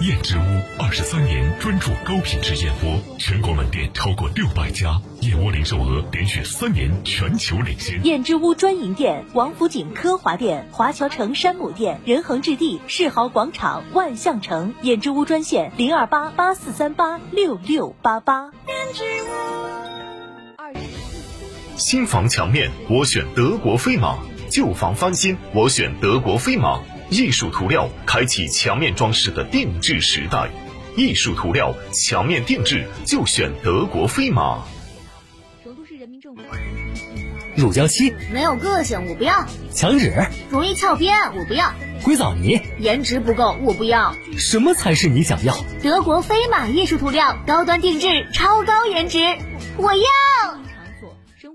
燕之屋二十三年专注高品质燕窝，全国门店超过六百家，燕窝零售额连续三年全球领先。燕之屋专营店：王府井科华店、华侨城山姆店、仁恒置地、世豪广场、万象城。燕之屋专线：零二八八四三八六六八八。二十四新房墙面我选德国飞马，旧房翻新我选德国飞马。艺术涂料开启墙面装饰的定制时代，艺术涂料墙面定制就选德国飞马。成都市人民政府乳胶漆、没有个性，我不要；墙纸、容易翘边，我不要；硅藻泥，颜值不够，我不要。什么才是你想要？德国飞马艺术涂料，高端定制，超高颜值，我要。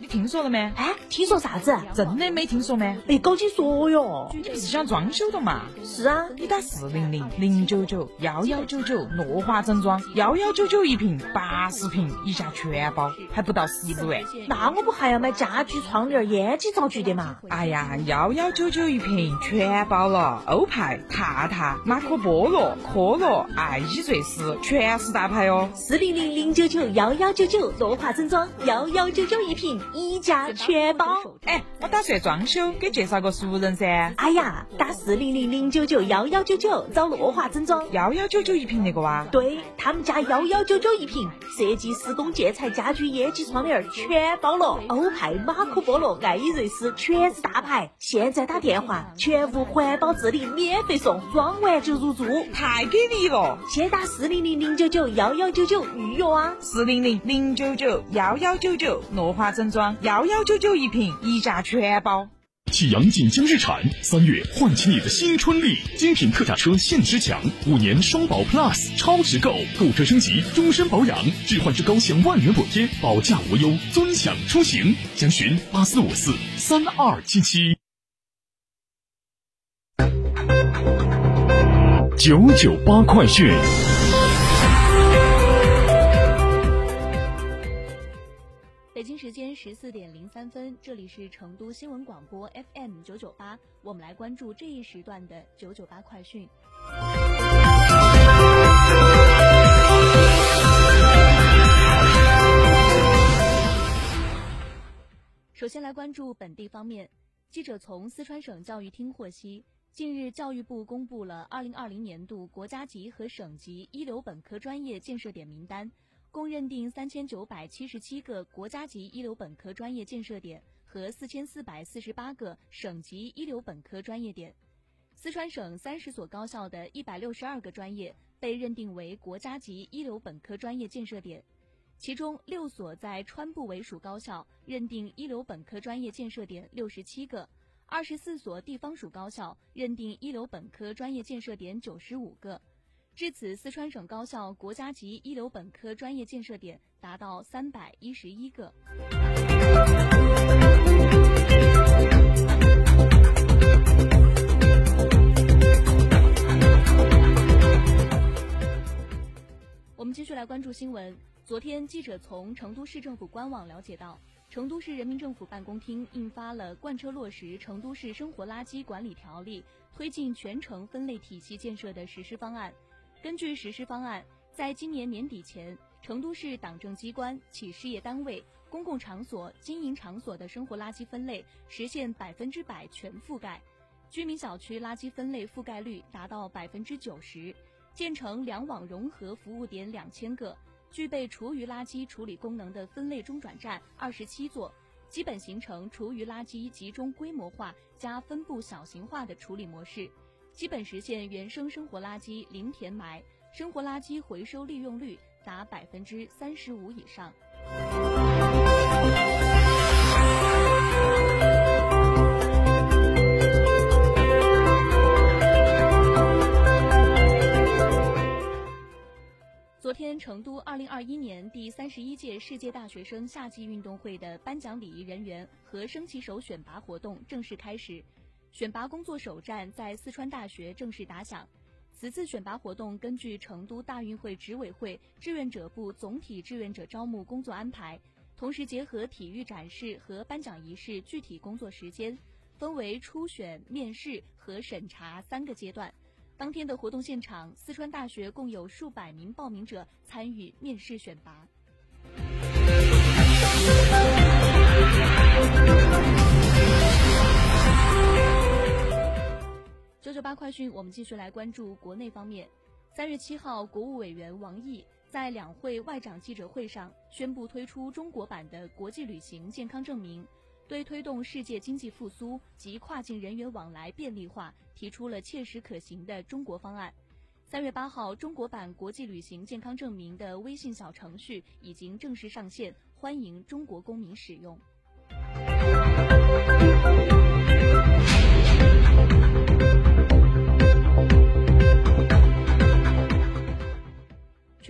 你听说了没？哎，听说啥子？真的没听说没？哎，赶紧说哟！你不是想装修的嘛？是啊，你打四零零零九九幺幺九九诺华整装，幺幺九九一瓶，八十瓶一下全包，还不到十万。那我不还要买家具、窗帘、烟机灶具的嘛？哎呀，幺幺九九一瓶全包了，欧派、踏踏、马可波罗、科罗、爱依瑞斯，全是大牌哦。四零零零九九幺幺九九诺华整装，幺幺九九一平，一家全包。哎，我打算装修，给介绍个熟人噻。哎呀，打四零零零九九幺幺九九找乐华整装。幺幺九九一平那个哇？对他们家幺幺九九一平，设计、施工、建材、家居、烟机、窗帘全包了，欧派、马可波罗、爱依瑞斯全是大牌。现在打电话，全屋环保治理免费送，装完就入住。太给力了！先打四零零零九九幺幺九九预约啊！四零零零九九幺幺九九乐华整装，幺幺九九一瓶，一价全包。启阳锦江日产三月唤起你的新春力，精品特价车限时抢，五年双保 Plus 超值购，购车升级终身保养，置换至高享万元补贴，保价无忧，尊享出行。详询八四五四三二七七。九九八快讯。北京时间十四点零三分，这里是成都新闻广播 FM 九九八，我们来关注这一时段的九九八快讯。首先来关注本地方面，记者从四川省教育厅获悉，近日教育部公布了二零二零年度国家级和省级一流本科专业建设点名单。共认定三千九百七十七个国家级一流本科专业建设点和四千四百四十八个省级一流本科专业点。四川省三十所高校的一百六十二个专业被认定为国家级一流本科专业建设点，其中六所在川部委属高校认定一流本科专业建设点六十七个，二十四所地方属高校认定一流本科专业建设点九十五个。至此，四川省高校国家级一流本科专业建设点达到三百一十一个。我们继续来关注新闻。昨天，记者从成都市政府官网了解到，成都市人民政府办公厅印发了贯彻落实《成都市生活垃圾管理条例》，推进全城分类体系建设的实施方案。根据实施方案，在今年年底前，成都市党政机关、企事业单位、公共场所、经营场所的生活垃圾分类实现百分之百全覆盖，居民小区垃圾分类覆盖率达到百分之九十，建成两网融合服务点两千个，具备厨余垃圾处理功能的分类中转站二十七座，基本形成厨余垃圾集中规模化加分布小型化的处理模式，基本实现原生生活垃圾零填埋，生活垃圾回收利用率达百分之三十五以上。昨天，成都2021年第三十一届世界大学生夏季运动会的颁奖礼仪人员和升旗手选拔活动正式开始，选拔工作首战在四川大学正式打响。此次选拔活动根据成都大运会执委会志愿者部总体志愿者招募工作安排，同时结合体育展示和颁奖仪式具体工作时间，分为初选、面试和审查三个阶段。当天的活动现场，四川大学共有数百名报名者参与面试选拔。九九八快讯，我们继续来关注国内方面。三月七号，国务委员王毅在两会外长记者会上宣布推出中国版的国际旅行健康证明。对推动世界经济复苏及跨境人员往来便利化提出了切实可行的中国方案。三月八号，中国版国际旅行健康证明的微信小程序已经正式上线，欢迎中国公民使用。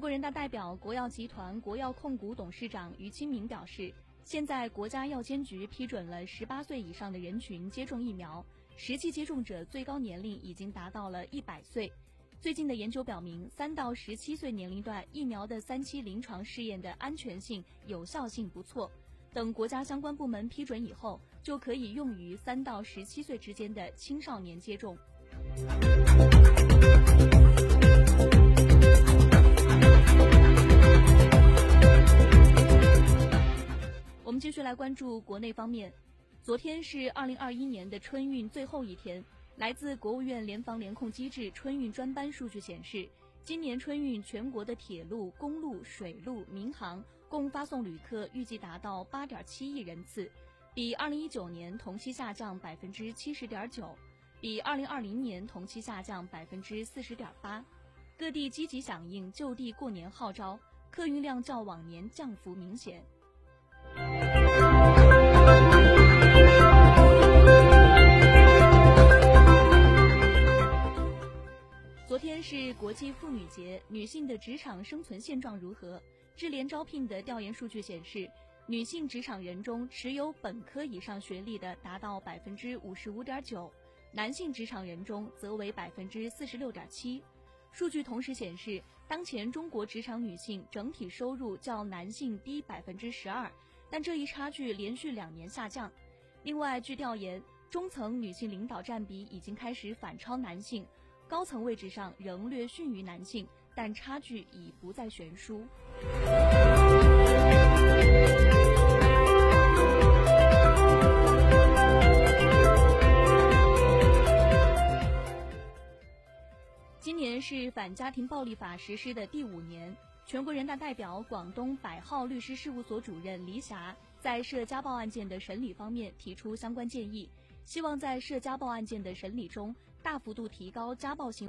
国人大代表、国药集团国药控股董事长于清明表示。现在，国家药监局批准了十八岁以上的人群接种疫苗，实际接种者最高年龄已经达到了一百岁。最近的研究表明，三到十七岁年龄段疫苗的三期临床试验的安全性、有效性不错。等国家相关部门批准以后，就可以用于三到十七岁之间的青少年接种。续来关注国内方面。昨天是二零二一年的春运最后一天。来自国务院联防联控机制春运专班数据显示，今年春运全国的铁路、公路、水路、民航共发送旅客预计达到八点七亿人次，比二零一九年同期下降百分之七十点九，比二零二零年同期下降百分之四十点八。各地积极响应就地过年号召，客运量较往年降幅明显。国际妇女节，女性的职场生存现状如何？智联招聘的调研数据显示，女性职场人中持有本科以上学历的达到百分之五十五点九，男性职场人中则为百分之四十六点七。数据同时显示，当前中国职场女性整体收入较男性低百分之十二。但这一差距连续两年下降。另外，据调研，中层女性领导占比已经开始反超男性，高层位置上仍略逊于男性，但差距已不再悬殊。今年是反家庭暴力法实施的第五年。全国人大代表、广东百浩律师事务所主任黎霞在涉家暴案件的审理方面提出相关建议，希望在涉家暴案件的审理中大幅度提高家暴行。